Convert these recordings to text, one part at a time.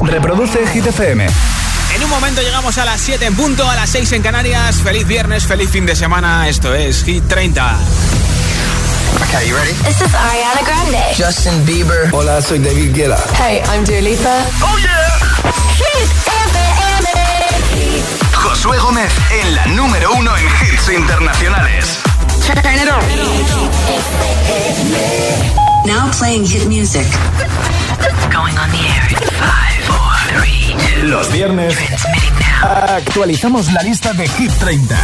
Reproduce Hit FM. En un momento llegamos a las 7 en punto, a las 6 en Canarias. Feliz viernes, feliz fin de semana. Esto es Hit 30. Okay, you ready? This is Ariana Grande. Justin Bieber. Hola, soy David Guetta. Hey, I'm Dua Lipa. Oh yeah. Hit FM. Josué Gómez en la número uno en hits internacionales. Turn it on. Now playing hit music. Going on the air in five, four, three, two. Los viernes Transmitting now. actualizamos la lista de Hit 30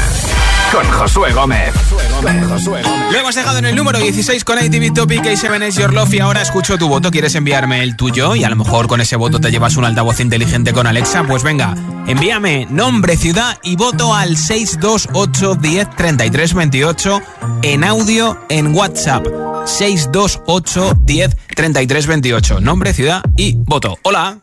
con Josué Gómez. Lo hemos dejado en el número 16 con ATV Topic A7 s Your Love y ahora escucho tu voto. ¿Quieres enviarme el tuyo? Y a lo mejor con ese voto te llevas un altavoz inteligente con Alexa. Pues venga, envíame nombre, ciudad y voto al 628 10 33 28 en audio en WhatsApp. 628 10 33 28. Nombre, ciudad y voto. Hola.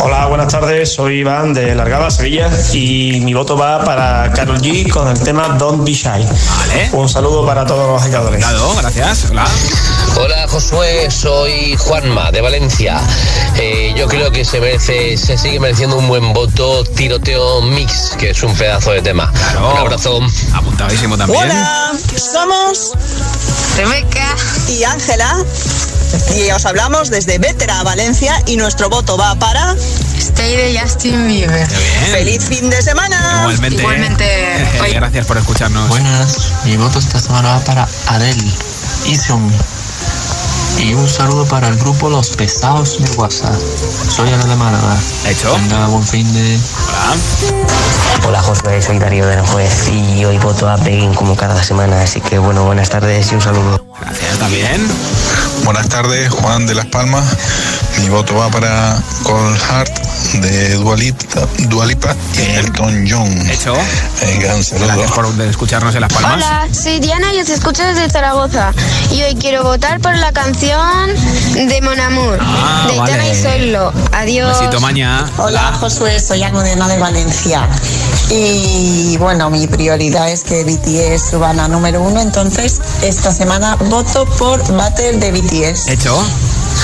Hola, buenas tardes. Soy Iván de Largaba, Sevilla, y mi voto va para Carol G con el tema Don't Be Shy. Vale. Un saludo para todos los agitadores. Claro, gracias. Hola. Hola Josué, soy Juanma de Valencia. Eh, yo creo que se merece, se sigue mereciendo un buen voto Tiroteo Mix, que es un pedazo de tema. Claro. Un abrazo. Apuntadísimo también. Hola, somos Rebeca. y Ángela y os hablamos desde Vétera, Valencia y nuestro voto va para Stay de Justin Bieber. Qué bien. feliz fin de semana. Igualmente. Igualmente. Gracias por escucharnos. Buenas, mi voto esta semana va para Adele, on Me. Y un saludo para el grupo Los Pesados de WhatsApp. Soy Ana de Málaga. Hecho. Venga, buen fin de... Hola. Hola Josué, soy Darío de Aranjuez y hoy voto a Pegin como cada semana, así que bueno, buenas tardes y un saludo. Gracias también. Buenas tardes, Juan de Las Palmas. Mi voto va para Cold Heart de Dualipa, Dualipa y Elton John. Hecho. Venga, un saludo. Gracias por escucharnos en Las Palmas. Hola, soy Diana y os escucho desde Zaragoza. Y hoy quiero votar por la canción de Mon Amour, Ah, de Itana vale. y Soylo. Adiós. Besito, maña. Hola Josué, soy Almudena de Valencia y bueno, mi prioridad es que BTS suban a número uno, entonces esta semana voto por Battle de BTS. Hecho.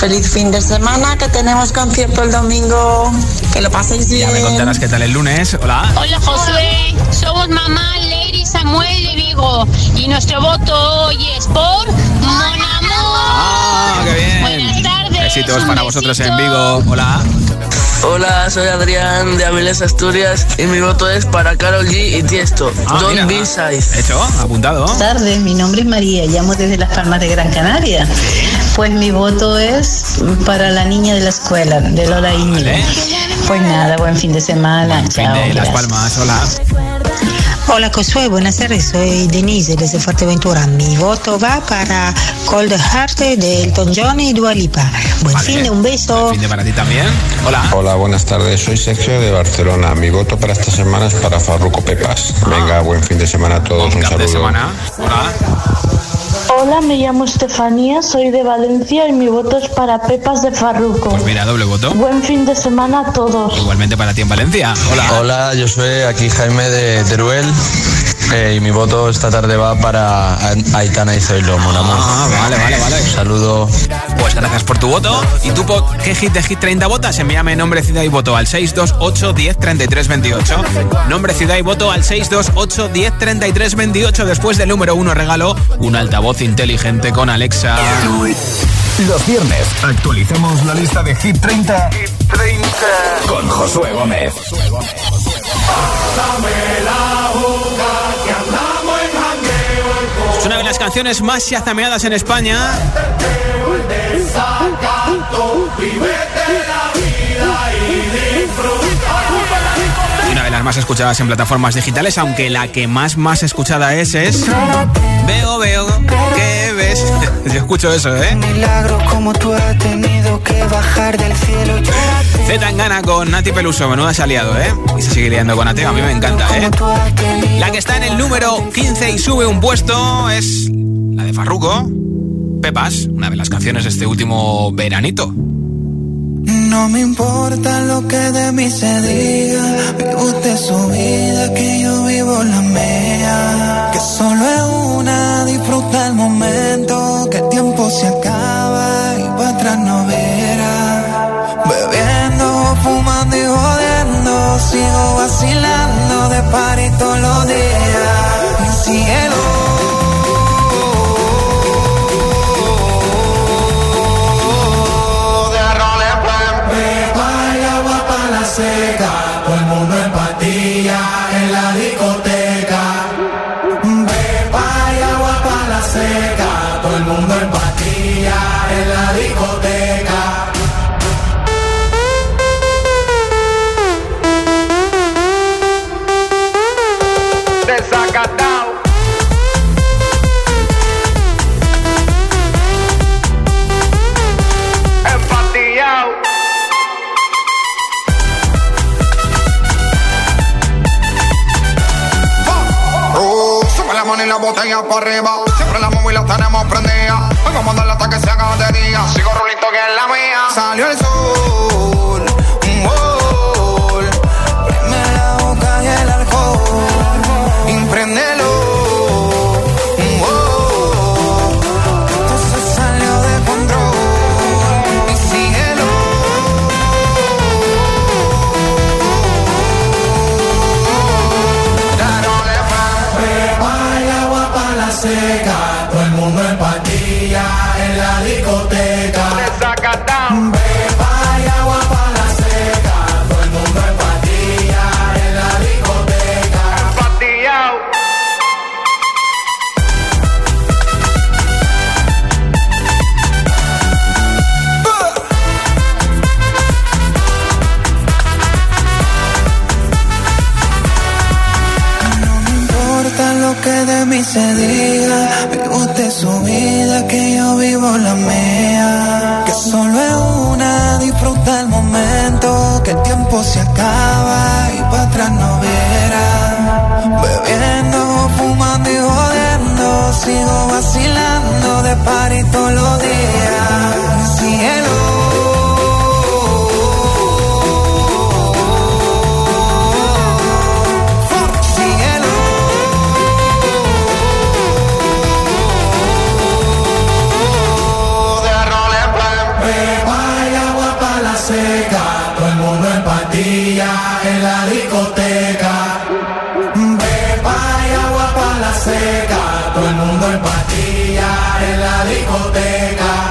Feliz fin de semana, que tenemos concierto el domingo, que lo paséis bien. Ya me contarás qué tal el lunes. Hola. Hola Josué, somos mamá Lady Samuel de Vigo y nuestro voto hoy es por Mon Amour. Ah, qué bien. Buenas tardes. Besitos un para vosotros en besito. Vigo. Hola. Hola, soy Adrián de Avilés, Asturias y mi voto es para Carol G y Tiesto. Ah, Don't mira. be shy. Hecho. Apuntado. Buenas tardes, mi nombre es María, llamo desde Las Palmas de Gran Canaria. Pues mi voto es para la niña de la escuela, de Lola Íñigo. Vale. Pues nada, buen fin de semana. Fin Chao. de Las. Palmas. Hola. Hola Josué, buenas tardes, soy Denise desde Fuerteventura. Mi voto va para Cold Heart de Elton John y Dua Lipa. Buen Vale. fin de un beso. Fin de para ti también. Hola. Hola, buenas tardes. Soy Sergio de Barcelona. Mi voto para esta semana es para Farruco Pepas. Venga, buen fin de semana a todos. Buen Un cap de saludo. semana. Hola. Hola, me llamo Estefanía, soy de Valencia y mi voto es para Pepas de Farruco. Pues mira, doble voto. Buen fin de semana a todos. Igualmente para ti en Valencia. Hola. Hola, yo soy aquí Jaime de Teruel eh, y mi voto esta tarde va para Aitana y Zoilo, Mon Amour. Ah, vale, vale, vale. Un saludo. Pues gracias por tu voto. ¿Y tú por qué hit de Hit 30 votas? Envíame nombre, ciudad y voto al 628 10 33 28. Nombre, ciudad y voto al 628 10 33 28. Después del número uno regalo un altavoz inteligente con Alexa. Los viernes actualizamos la lista de Hit 30, con Josué Gómez. Es una de las canciones más chazameadas en España. Y una de las más escuchadas en plataformas digitales, aunque la que más más escuchada es es Veo, veo, ¿qué Yo escucho eso, ¿eh? Milagro como tú has tenido que bajar del cielo. Con Nati Peluso, menuda se ha liado, ¿eh? Y se sigue liando con Nati, a mí me encanta, ¿eh? La que está en el número 15 y sube un puesto es la de Farruko, Pepas, una de las canciones de este último veranito. No me importa lo que de mí se diga, vive usted su vida, que yo vivo la mía. Que solo es una, disfruta el momento, que el tiempo se acaba y para atrás no verá. Bebiendo, fumando y jodiendo, sigo vacilando de party todos los días. Mi cielo seca, todo el mundo en patilla en la discoteca. arriba. Siempre la móvil la tenemos prendida seca, todo el mundo en pastilla en la discoteca.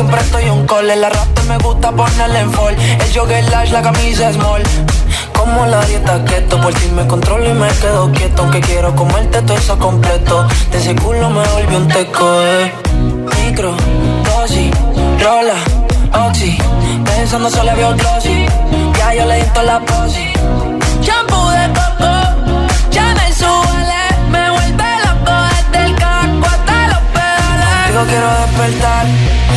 siempre estoy un call. El arrastre me gusta ponerle en fall. El jogger lash, la camisa small. Como la dieta keto, por ti me controlo y me quedo quieto. Aunque quiero comerte todo eso completo. De ese culo me volvió un teco, eh. Micro, dosis, rola, oxi. Pensando solo había un glossy. Ya yo le di la posi. Shampoo de coco, ya me suele. Me vuelve loco desde el caco hasta los pedales. Digo, quiero despertar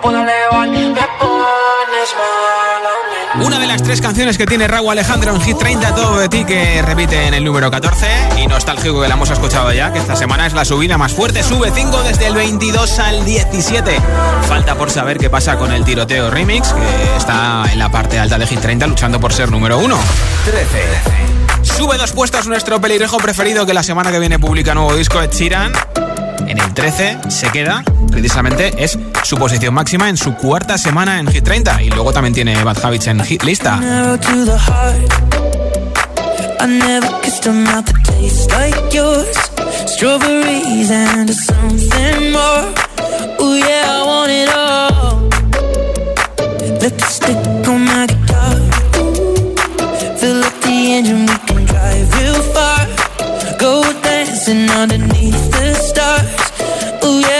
Gravedad que me pueda elevar. Me pones mal a mí. Una de las tres canciones que tiene Raúl Alejandro en Hit 30, todo de ti, que repite en el número 14 y nostálgico que la hemos escuchado ya, que esta semana es la subida más fuerte, sube 5 desde el 22 al 17. Falta por saber qué pasa con el tiroteo remix, que está en la parte alta de Hit 30 luchando por ser número 1. 13. Sube dos puestos nuestro peligrejo preferido que la semana que viene publica nuevo disco Ed Sheeran. En el 13 se queda, precisamente es su posición máxima en su cuarta semana en Hit 30 y luego también tiene Bad Habits en Hit lista. Strawberries and something more. Underneath the stars. Yeah,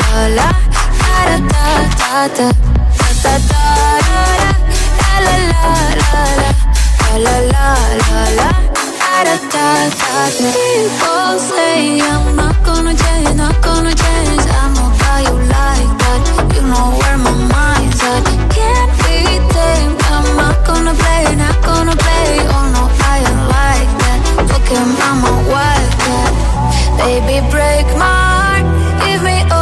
La la da da da da da da da la la la la la la la la la da da da People say I'm not gonna change, not gonna change. I'm not how you like that. You know where my mind's at. Can't be tamed. I'm not gonna play, not gonna play. Oh no, I ain't like that. Fuck him, I'm a. Baby, break my heart. Give me all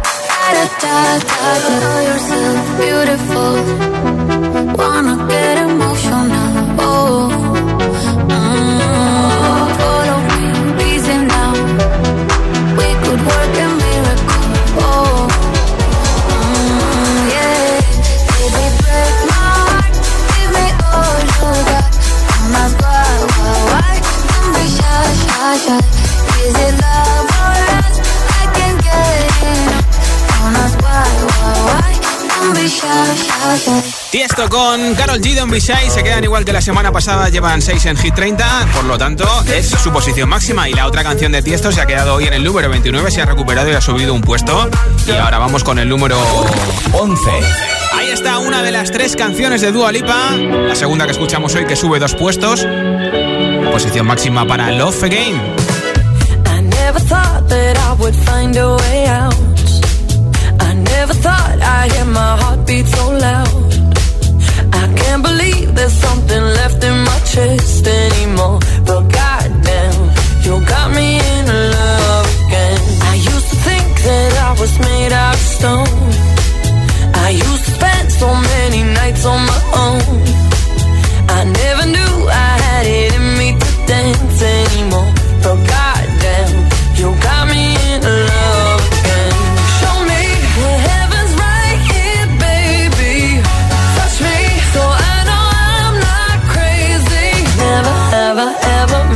da da beautiful, wanna get emotional. Tiesto con Carol G. Don se quedan igual que la semana pasada, llevan 6 en Hit 30, por lo tanto es su posición máxima. Y la otra canción de Tiesto se ha quedado hoy en el número 29, se ha recuperado y ha subido un puesto. Y ahora vamos con el número 11. Ahí está una de las tres canciones de Dua Lipa, la segunda que escuchamos hoy que sube dos puestos. Posición máxima para Love Again. I never thought that I would find a way out. Never thought I'd hear my heartbeat so loud. I can't believe there's something left in my chest anymore. But goddamn, you got me in love again. I used to think that I was made out of stone. I used to spend so many nights on my own. I never knew I had it in me to dance anymore. But goddamn,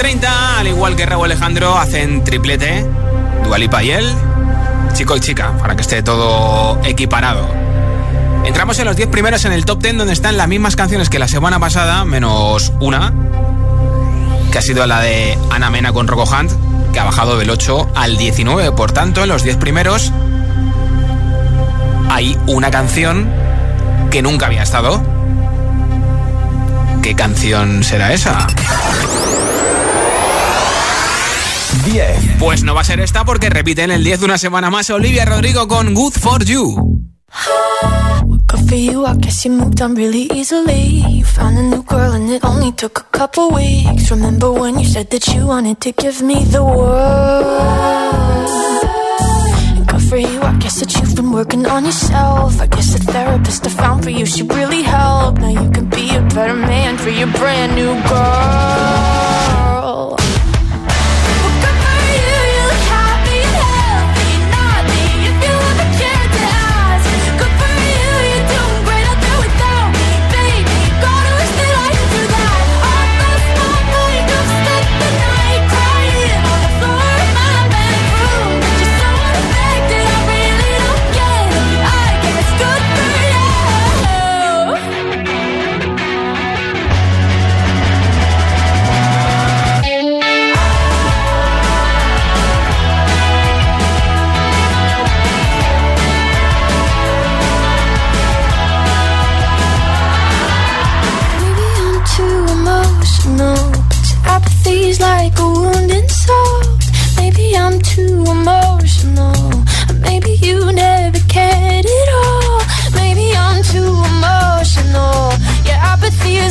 30, al igual que Raúl Alejandro, hacen triplete. Dualipa y él, chico y chica, para que esté todo equiparado. Entramos en los 10 primeros en el top 10 donde están las mismas canciones que la semana pasada, menos una, que ha sido la de Ana Mena con Rocco Hunt, que ha bajado del 8 al 19. Por tanto, en los 10 primeros hay una canción que nunca había estado. ¿Qué canción será esa? 10. Pues no va a ser esta porque repite en el 10 de una semana más Olivia Rodrigo con Good for You. Good for you, I guess you moved on really easily. You found a new girl and it only took a couple weeks. Remember when you said that you wanted to give me the world? Good for you, I guess that you've been working on yourself. I guess the therapist I found for you should really help. Now you can be a better man for your brand new girl.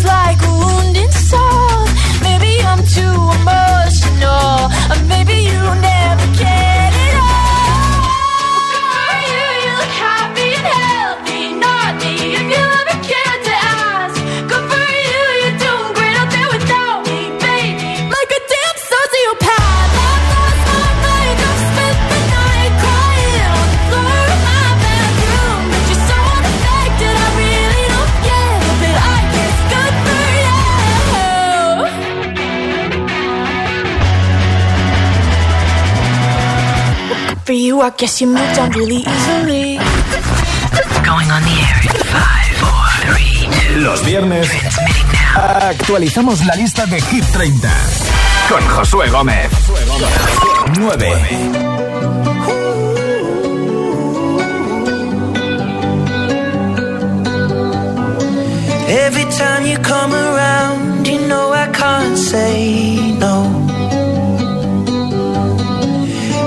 like a. Maybe I'm too emotional, or maybe you never. I guess you moved on really easily. Going on the air in five, four, three, two. Los viernes actualizamos la lista de Hit 30 con Josué Gómez. 9. Every time you come around, you know I can't say no.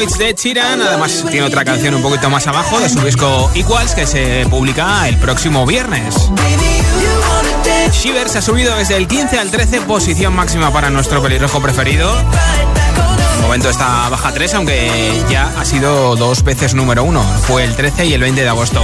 30 Bad Habits de Chiran. Además, tiene otra canción un poquito más abajo de su disco Equals que se publica el próximo viernes. Shivers ha subido desde el 15 al 13, posición máxima para nuestro pelirrojo preferido. De momento está baja 3, aunque ya ha sido dos veces número 1. Fue el 13 y el 20 de agosto.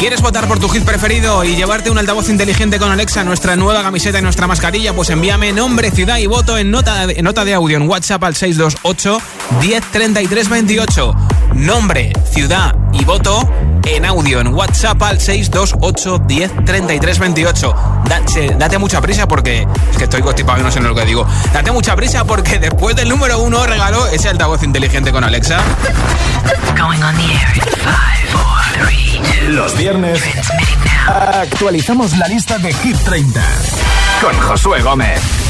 ¿Quieres votar por tu hit preferido y llevarte un altavoz inteligente con Alexa, nuestra nueva camiseta y nuestra mascarilla? Pues envíame nombre, ciudad y voto en nota de, audio en WhatsApp al 628 1033 28. Nombre, ciudad y voto en audio en WhatsApp al 628 1033 28. Date, date mucha prisa porque es que estoy constipado y no sé lo que digo. Date mucha prisa porque después del número uno regalo ese altavoz inteligente con Alexa. Going on the air in five, four, three, two. Los viernes actualizamos la lista de Hit 30 con Josué Gómez.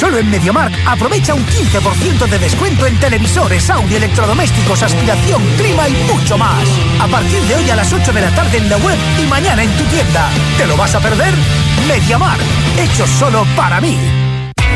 Solo en MediaMark aprovecha un 15% de descuento en televisores, audio, electrodomésticos, aspiración, clima y mucho más. A partir de hoy a las 8 de la tarde en la web y mañana en tu tienda. ¿Te lo vas a perder? MediaMark, hecho solo para mí.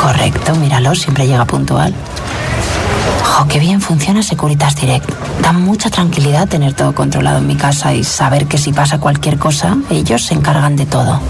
Correcto, míralo, siempre llega puntual. Jo, qué bien funciona Securitas Direct. Da mucha tranquilidad tener todo controlado en mi casa y saber que si pasa cualquier cosa, ellos se encargan de todo.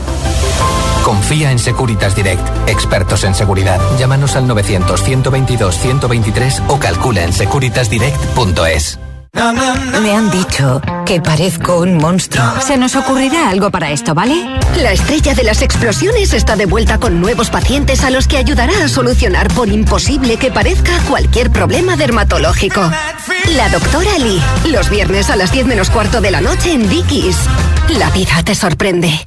Confía en Securitas Direct, expertos en seguridad. Llámanos al 900 122 123 o calcula en securitasdirect.es. Me han dicho que parezco un monstruo. Se nos ocurrirá algo para esto, ¿vale? La estrella de las explosiones está de vuelta con nuevos pacientes a los que ayudará a solucionar por imposible que parezca cualquier problema dermatológico. La doctora Lee, los viernes a las 10 menos cuarto de la noche en Dickies. La vida te sorprende.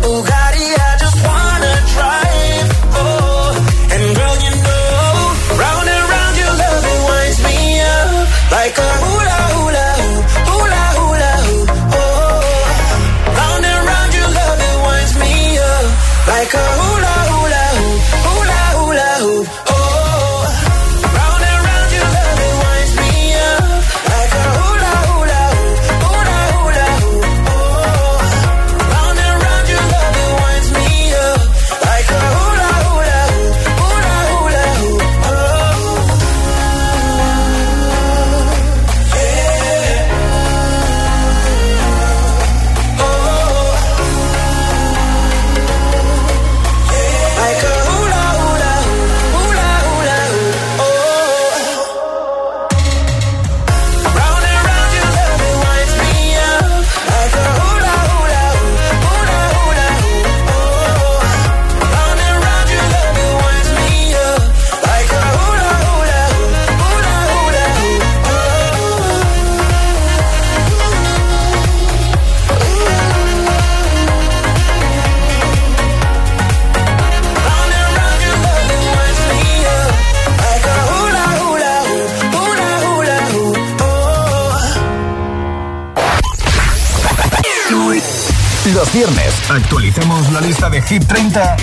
Los viernes actualicemos la lista de Hit 30,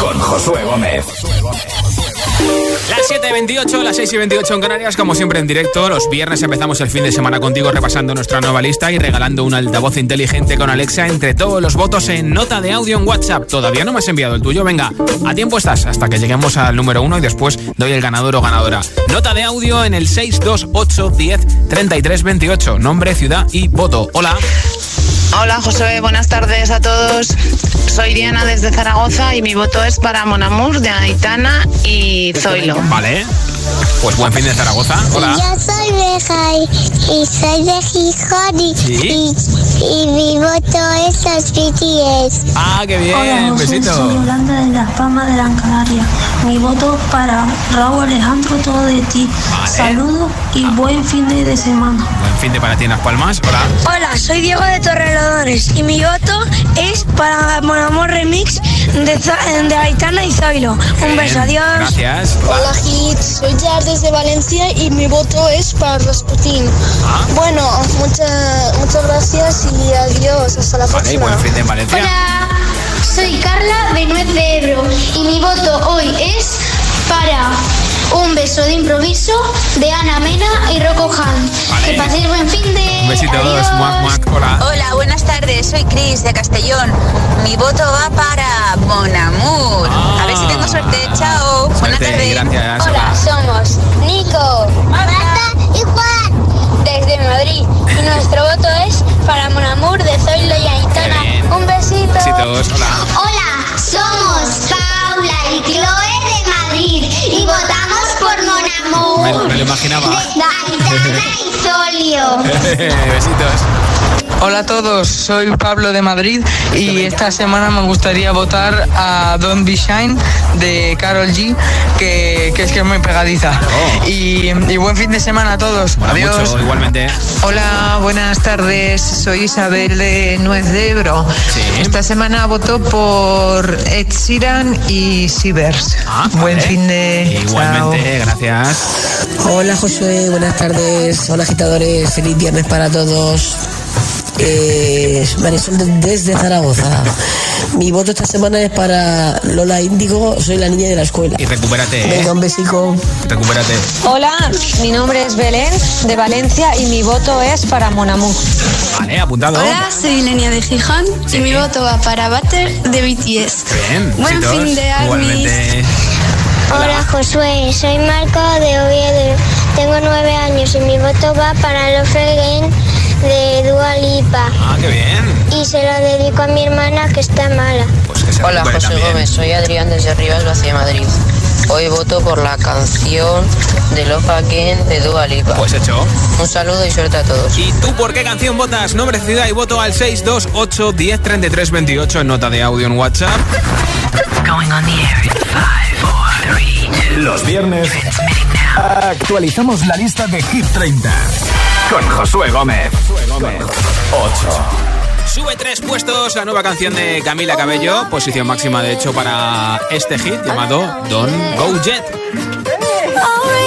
con Josué Gómez. Las 7.28, las 6 y 28 en Canarias, como siempre en directo. Los viernes empezamos el fin de semana contigo repasando nuestra nueva lista y regalando un altavoz inteligente con Alexa entre todos los votos en nota de audio en WhatsApp. Todavía no me has enviado el tuyo, venga, a tiempo estás hasta que lleguemos al número uno y después doy el ganador o ganadora. Nota de audio en el 628 10 33 28. Nombre, ciudad y voto. Hola. Hola José, buenas tardes a todos. Soy Diana desde Zaragoza y mi voto es para Monamur de Aitana y Zoilo. Vale. Pues buen fin de Zaragoza. Hola. Yo soy Beja y, y soy de Gijón y, Sí. y, y mi voto es los BTS. Ah, qué bien. Hola, José, besito. soy Yolanda de Las Palmas de Gran Canaria. Mi voto para Raúl Alejandro, todo de ti. Saludos y buen fin de, de semana. Fin de para ti en Las Palmas. Hola. Hola, soy Diego de Torrelodones y mi voto es para Mon Amor Remix de, de Aitana y Zoilo. Un beso, adiós. Gracias. Hola Hit, soy Jar desde Valencia y mi voto es para Rasputin. Bueno, muchas muchas gracias y adiós, hasta la Vale, próxima. buen fin de en Valencia. Hola, soy Carla de Nuez de Ebro y mi voto hoy es para un beso de improviso de Ana Mena y Rocco Han. Vale. Que paséis buen fin de. Un besito, Adiós. muac, muac. Hola. Hola, buenas tardes. Soy Cris de Castellón. Mi voto va para Bonamur. A ver si tengo suerte. Chao. Buenas tardes. gracias. Hola, somos Nico, Marta y Juan desde Madrid. Y nuestro voto es para Monamur de Zoilo y Aitana. Un besito. Besitos. Hola. Hola, Me, lo imaginaba. Besitos. Hola a todos, soy Pablo de Madrid y esta semana me gustaría votar a Don't Be Shine de Carol G, que, que es que es muy pegadiza. Y, y buen fin de semana a todos. Adiós. Mucho, igualmente. Hola, buenas tardes. Soy Isabel de Nuez de Ebro. Esta semana voto por Ed Sheeran y Sivers. Buen vale. fin de. Igualmente, gracias. Hola Josué, buenas tardes. Hola agitadores, feliz viernes para todos. Eh, Marisol desde Zaragoza. Mi voto esta semana es para Lola Índigo, soy la niña de la escuela. Y recupérate. ¿eh? Venga, un besico. Recupérate. Hola, mi nombre es Belén de Valencia y mi voto es para Monamú. Vale, apuntado. Hola, soy Lenia de Gijón y mi voto va para Butter de BTS. Bien. Buen besitos. fin de Armis. Igualmente. Hola Josué, soy Marco de Oviedo. Tengo nueve años y mi voto va para Love Again de Dua Lipa. Ah, qué bien. Y se lo dedico a mi hermana que está mala. Pues que se Hola, José también. Gómez, soy Adrián desde Rivas, Vacia Madrid. Hoy voto por la canción de Love Again de Dua Lipa. Pues hecho. Un saludo y suerte a todos. ¿Y tú por qué canción votas? Nombre, ciudad y voto al 628 10 33 28 en nota de audio en WhatsApp. Going on the air in five, four, three, two. Los viernes actualizamos la lista de Hit 30 con Josué Gómez. 8. Sube tres puestos la nueva canción de Camila Cabello, posición máxima de hecho para este hit llamado Don't Go Jet. I'll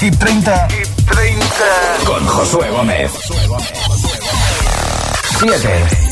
Lista de Hit 30, con Josué Gómez. 7.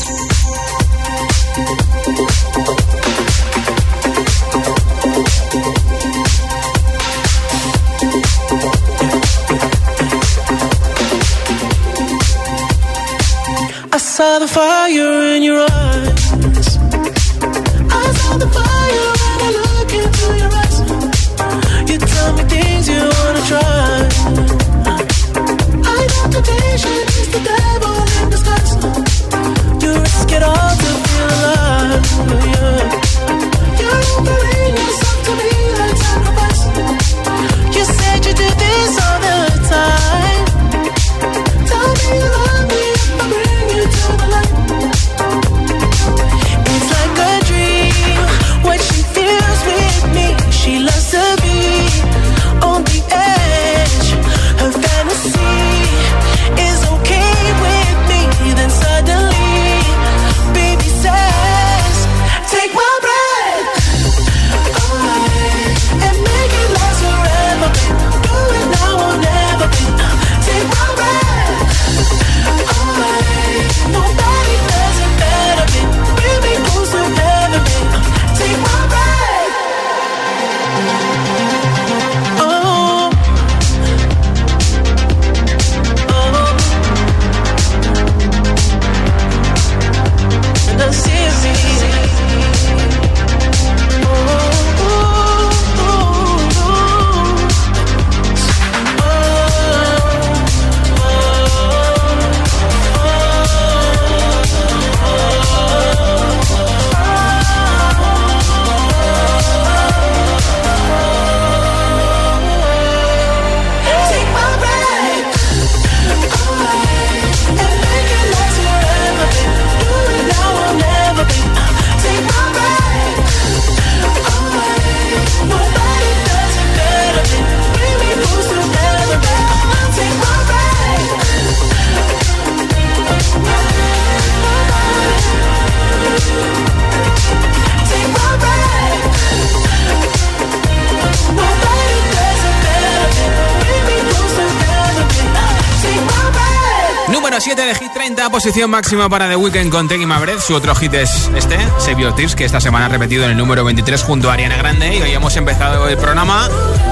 Posición máxima para The Weeknd con Teggy Mavred. Su otro hit es este, Save Your Tears, que esta semana ha repetido en el número 23 junto a Ariana Grande. Y hoy hemos empezado el programa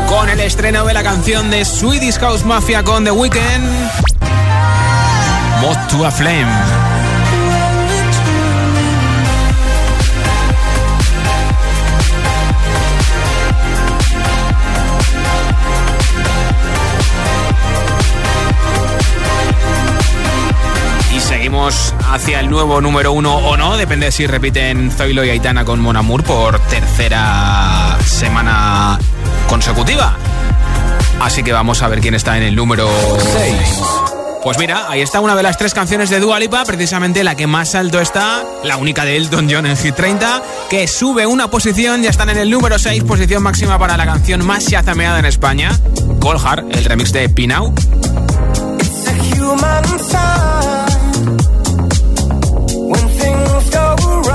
con el estreno de la canción de Swedish House Mafia con The Weeknd. Mod to a Flame. Hacia el nuevo número uno o no, depende si repiten Zoilo y Aitana con Monamur por tercera semana consecutiva. Así que vamos a ver quién está en el número 6. Pues mira, ahí está una de las tres canciones de Dua Lipa, precisamente la que más alto está, la única de Elton John en Hit 30, que sube una posición, ya están en el número 6, posición máxima para la canción más chazameada en España, Hard, el remix de Pinau. Número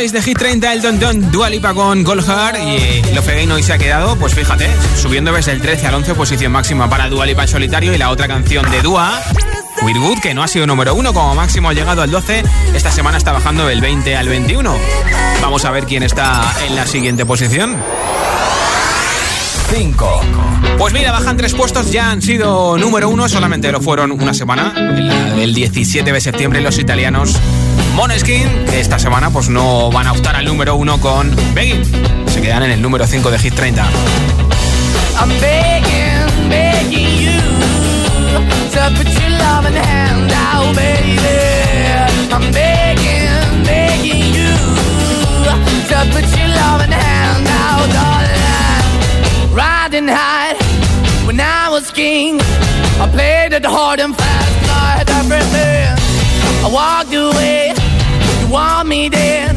6 de Hit 30, el Don Don Dualipa con Goldheart y lo Again hoy se ha quedado, pues fíjate, subiendo desde el 13 al 11, posición máxima para Dualipa en solitario y la otra canción de Dua, Weirwood, que no ha sido número 1, como máximo ha llegado al 12, esta semana está bajando del 20 al 21. Vamos a ver quién está en la siguiente posición. 5. Pues mira, bajan tres puestos, ya han sido número 1, solamente lo fueron una semana, el 17 de septiembre los italianos Moneskin, que esta semana pues no van a optar al número uno con Begging. Se quedan en el número 5 de Hit 30. I'm begging, begging you to put your love in the hand out, baby. I'm begging, begging you to put your love in the hand out, darling. Riding high when I was king. I played it hard and fast, I had everything. I walked away want me then.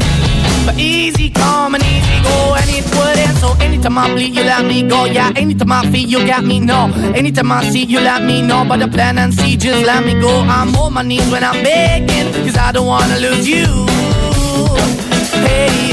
But easy come and easy go, and it wouldn't. So anytime I bleed, you let me go. Yeah, anytime I feel, you got me, no. Anytime I see, you let me know. But the plan and see, just let me go. I'm on my knees when I'm begging, cause I don't wanna lose you. Hey,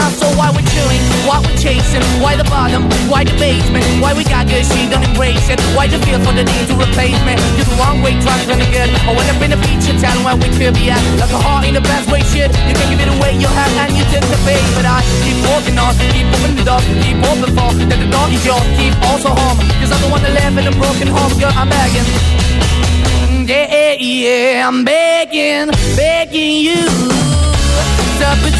my. Why we're chewing? Why we're chasing? Why the bottom? Why the basement? Why we got good, she don't embrace it? Why the feel for the need to replace me? You're the wrong way, trying to good. I went up in a feature town where we could be at. Like a heart in the best way, shit. You can give it away, you have, and you take the pay. But I keep walking on, keep moving the door, keep open for that the door is yours. Keep also home, cause I'm the one that live in a broken home, girl. I'm begging. Yeah, yeah, to the baby. I'm begging, begging you to put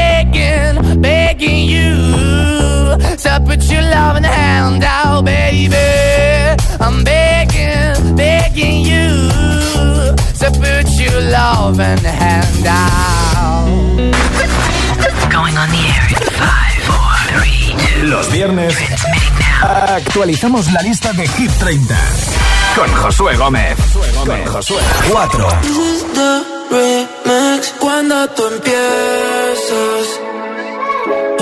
put your loving hand out, baby. I'm begging, begging you. To put your loving hand out. Going on the air in five, four, three, two. Los viernes actualizamos la lista de Hit 30 con Josué Gómez. Con Josué. 4. remix cuando tú empiezas.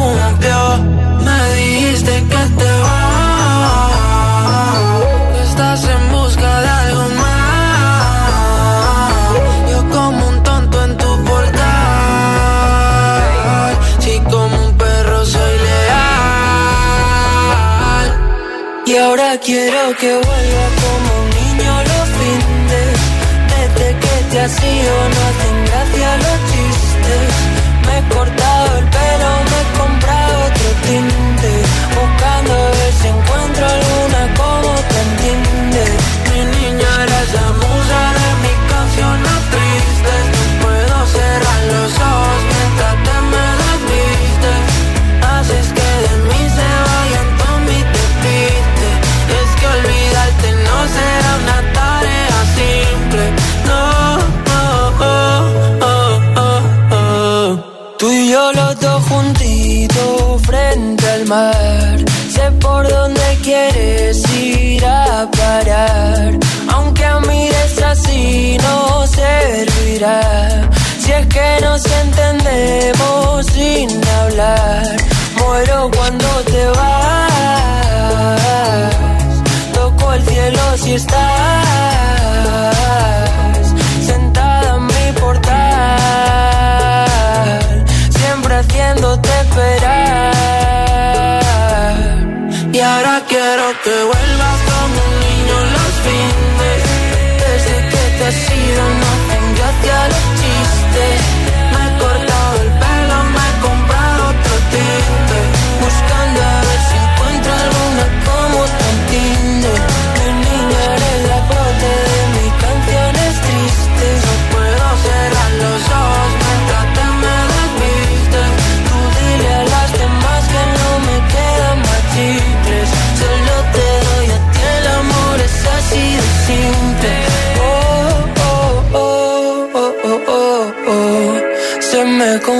cumplió. Me dijiste que te vas. que estás en busca de algo más. Yo como un tonto en tu portal. Si como un perro soy leal. Y ahora quiero que vuelva como un niño los fines. Desde que te has ido no hacen gracia los chistes. Cielo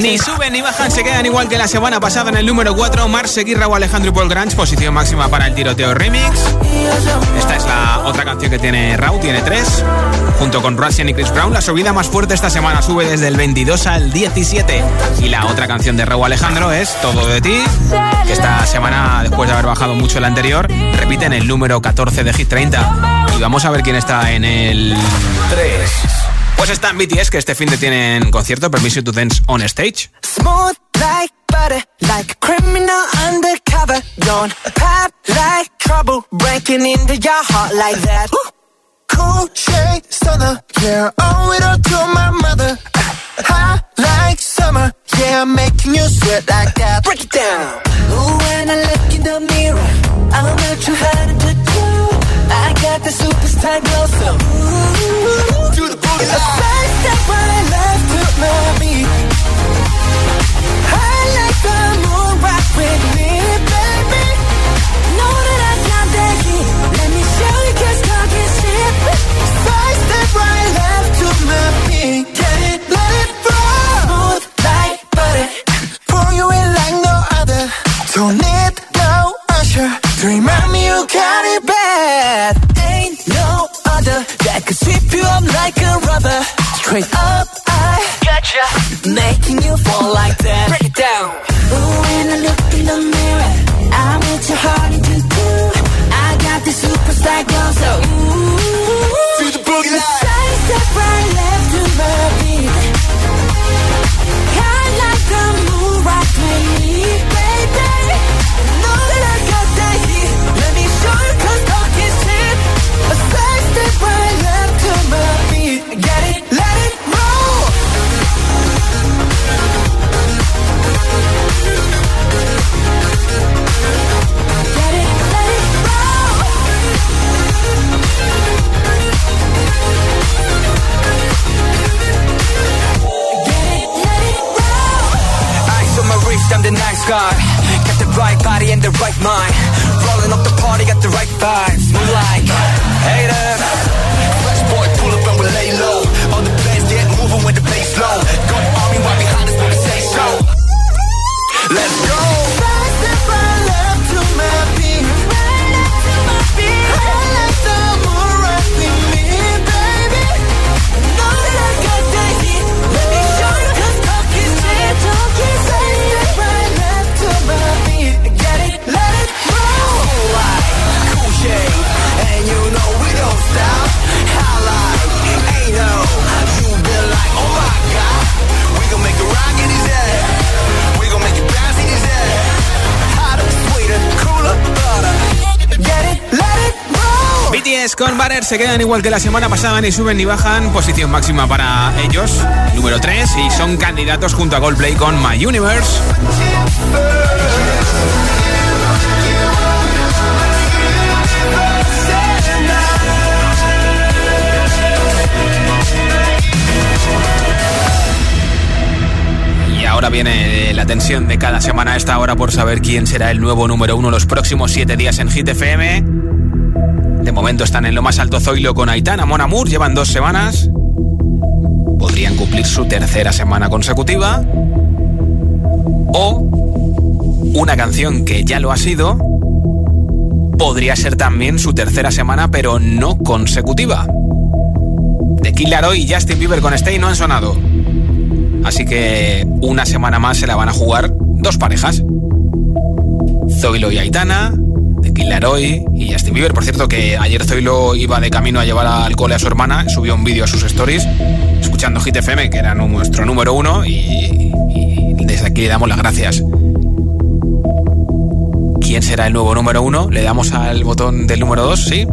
Ni suben ni bajan, se quedan igual que la semana pasada en el número 4. Mar Seguirra o Alejandro y Paul Grange, posición máxima para el tiroteo remix. Esta es la otra canción que tiene Raúl, tiene tres. Junto con Russian y Chris Brown, la subida más fuerte esta semana sube desde el 22 al 17. Y la otra canción de Raúl Alejandro es Todo de ti, que esta semana, después de haber bajado mucho la anterior, repite en el número 14 de Hit 30. Y vamos a ver quién está en el 3. Pues está en BTS, que este fin de tienen concierto, Permission to Dance on Stage. Smooth like butter, like a criminal undercover. Don't pop like trouble, breaking into your heart like that. Cool shade stunner, yeah, owe it all to my mother. Hot like summer, yeah, making you sweat like that. Break it down. Ooh, when I look in the mirror, I'm not too hard to do. I got the superstar glow, so ooh, right left to. I like the with me, baby. Know that I. Let me show to it, let it roll. Smooth like butter. Pour you in like no other. Don't need no usher to remind me you got it bad. Ain't no other that could sweep you up like a rubber. Straight up, I gotcha. Making you fall like that. Break it down. Ooh, Wrist, I'm the nice guy. Got the right body and the right mind. Rolling up the party, got the right vibes. Move like haters. Fresh boy, pull up and we lay low. All the bands get moving with the bass low. The army right behind us when we say so. Let's go. Con Butter se quedan igual que la semana pasada, ni suben ni bajan. Posición máxima para ellos, número 3. Y son candidatos junto a Goldplay con My Universe. Ahora viene la tensión de cada semana a esta hora por saber quién será el nuevo número uno los próximos siete días en Hit FM. De momento están en lo más alto Zoilo con Aitana, Mon Amour, llevan dos semanas. Podrían cumplir su tercera semana consecutiva. O una canción que ya lo ha sido. Podría ser también su tercera semana, pero no consecutiva. De Kid Laroi y Justin Bieber con Stay no han sonado. Así que una semana más se la van a jugar dos parejas. Zoilo y Aitana, Kid Laroi y Justin Bieber. Por cierto, que ayer Zoilo iba de camino a llevar al cole a su hermana, subió un vídeo a sus stories, escuchando Hit FM, que era nuestro número uno, y, y desde aquí le damos las gracias. ¿Quién será el nuevo número uno? ¿Le damos al botón del número dos? ¿Sí?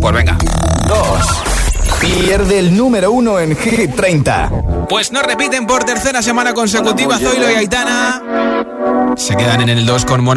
Pues venga. Dos. pierde el número uno en Hit 30. Pues no repiten por tercera semana consecutiva Zoilo y Aitana. Se quedan en el 2 con Mon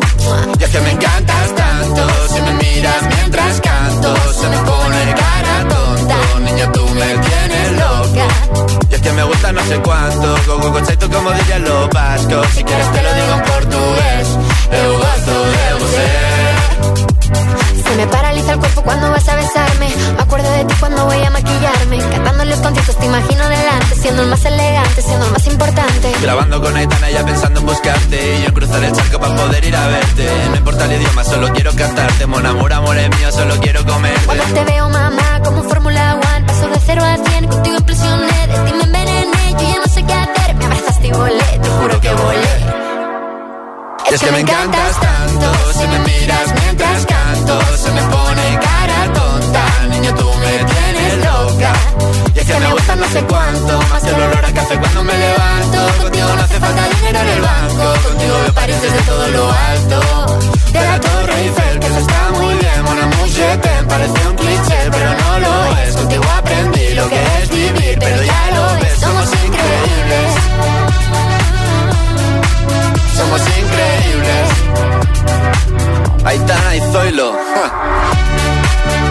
Y es que me encantas tanto, si me miras mientras canto, se me pone cara tonta. Niña, tú me tienes loca. Y es que me gusta no sé cuánto, go, concepto como dirían los vascos. Si quieres te lo digo en portugués, eu gosto de você. Se me paraliza el cuerpo cuando vas a besarme. Me acuerdo de ti cuando voy a maquillarme. Cantando los conciertos te imagino delante. Siendo el más elegante, siendo el más importante. Grabando con en el charco para poder ir a verte. No importa el idioma, solo quiero cantarte. Mon amor, amor es mío, solo quiero comer. Cuando te veo, mamá, como Fórmula One. Paso de cero a cien, contigo implosioné. De ti me envenené, yo ya no sé qué hacer. Me abrazaste y volé, te juro que volé. Es que me encantas tanto, si me miras mientras canto, que me gusta no sé cuánto, más el olor a café cuando me levanto. Contigo no hace falta dinero en el banco, contigo me París desde todo lo alto. De la Torre Eiffel, que eso está muy bien, mon amour, je t'aime, parece un cliché, pero no lo es. Contigo aprendí lo que es vivir, pero ya lo ves, somos increíbles. Somos increíbles. Aitana y Zoilo. ja.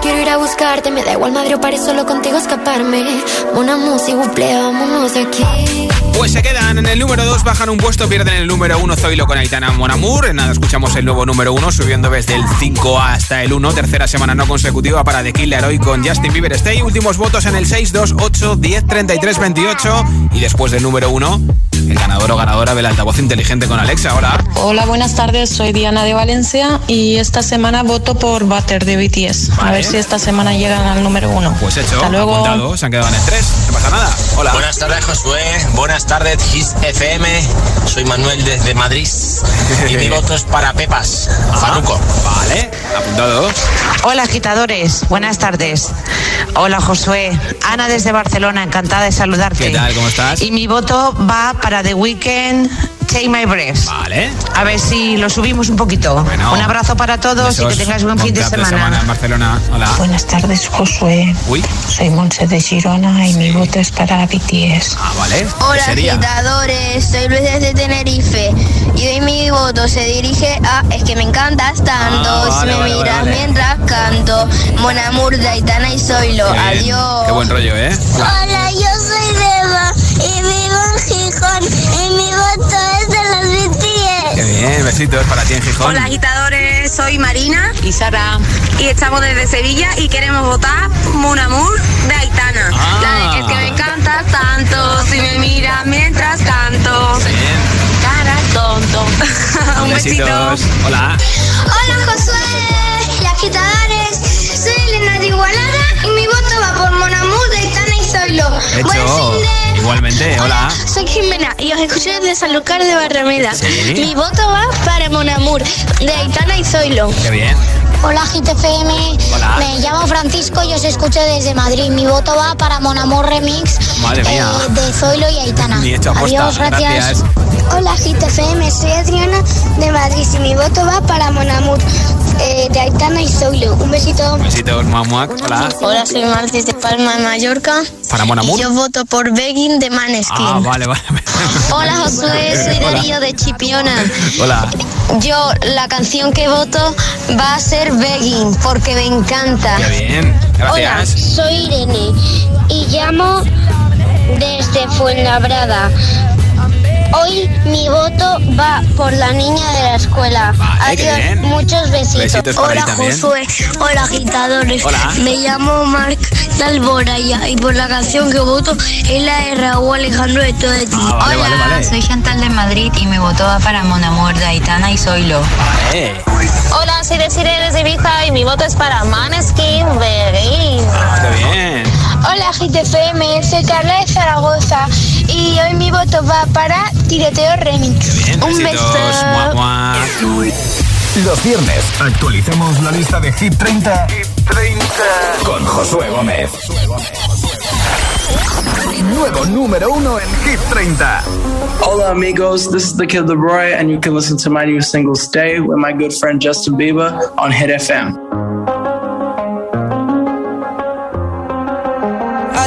Quiero ir a buscarte. Me da igual Madrid o París, solo contigo escaparme. Una música, buple, vámonos aquí. Pues se quedan en el número 2, bajan un puesto, pierden el número 1 Zoilo con Aitana Monamur. Nada, escuchamos el nuevo número 1 subiendo desde el 5 hasta el 1. Tercera semana no consecutiva para The Killer hoy con Justin Bieber Stay. Últimos votos en el 6, 2, 8, 10, 33, 28. Y después del número 1, el ganador o ganadora del altavoz inteligente con Alexa. Hola. Hola, buenas tardes. Soy Diana de Valencia y esta semana voto por Butter de BTS. A ver si esta semana llegan al número uno. Pues hecho, Hasta luego. apuntado, se han quedado en el 3. No pasa nada. Hola. Buenas tardes, Josué. Buenas tardes, His FM. Soy Manuel desde Madrid. Y mi voto es para Pepas, Faruco. Vale, apuntado. Hola agitadores, buenas tardes. Hola Josué, Ana desde Barcelona, encantada de saludarte. ¿Qué tal? ¿Cómo estás? Y mi voto va para The Weeknd, Take My Breath. Vale. A ver si lo subimos un poquito. Bueno. un abrazo para todos y que tengáis buen fin de semana. en Barcelona. Hola. Buenas tardes, Josué. Uy. Soy Monse de Girona y mi voto es para BTS. Ah, vale. Hola agitadores, soy Luis desde Tenerife y hoy mi voto se dirige a Es que me encantas tanto, Ah, si vale, me vale, miras vale. mientras canto, Mon Amour de Aitana y Zoilo, adiós. Qué buen rollo, ¿eh? Hola. Hola, yo soy en Gijón y mi voto es de los BTS. Qué bien, besitos para ti en Gijón. Hola agitadores, soy Marina y Sara y estamos desde Sevilla y queremos votar Mon Amour de Aitana. Ah. La de es que me encanta tanto, si me miras mientras canto. Cara tonto. Un besito. Besitos. Hola. Hola Josué y agitadores, Buen de- Igualmente, hola. Soy Jimena y os escucho desde Sanlúcar de Barrameda. Sí. Mi voto va para Mon Amour de Aitana y Zoilo. Qué bien. Hola GTFM, Hola. me llamo Francisco y os escucho desde Madrid. Mi voto va para Mon Amour Remix Madre mía. eh, de Zoilo y Aitana. Ni hecho aposta, Adiós, gracias. gracias. Hola GTFM, soy Adriana de Madrid y mi voto va para Mon Amour eh, de Aitana y Zoilo. Un besito. Besitos, mamuac. Hola. Hola, soy Marcis de Palma de Mallorca. Para Mon Amour. Y yo voto por Begging de Maneskin. Ah, vale, vale. Hola, Josué, soy Hola. Darío de Chipiona. Hola. Yo, la canción que voto va a ser Begging, porque me encanta. Qué bien. Gracias. soy Irene y llamo desde Fuenlabrada. Hoy mi voto va por la niña de la escuela. Vale, Adiós, bien. muchos besitos. Besitos para Hola. Josué, hola agitadores. Hola. Me llamo Marc de Alboraya y por la canción que voto es la de Raúl Alejandro de Todo de ti. Ah, vale, vale, vale. soy Chantal de Madrid y mi voto va para Mon Amour de Aitana y Zoilo. Eh, Hola, soy de Sirenes de Ibiza y mi voto es para Maneskin Begin. qué bien. Hola GTFM, soy Carla de Zaragoza y hoy mi voto va para Tiroteo Remix. Bien, Un besitos. beso. Mua, mua. Los viernes actualicemos la lista de Hit 30, con Josué Gómez. Nuevo número uno en Hit 30. Hola amigos, this is the Kid Leroy, and you can listen to my new single "Stay" with my good friend Justin Bieber on Hit FM.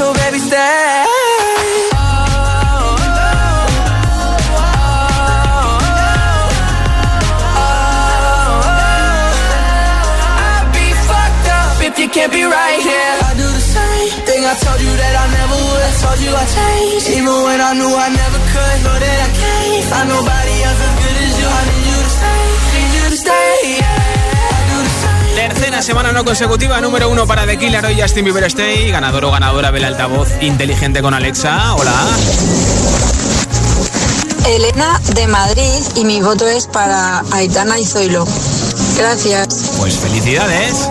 So baby, stay. I'd be fucked up if you can't be right here. I do the same thing I told you that I never would. I told you I changed, even when I knew I never could. Know that I can't find nobody semana no consecutiva, número uno para The Killer, hoy Justin Bieber Stay, ganador o ganadora del altavoz inteligente con Alexa. Hola. Elena de Madrid y mi voto es para Aitana y Zoilo. Gracias. Pues felicidades.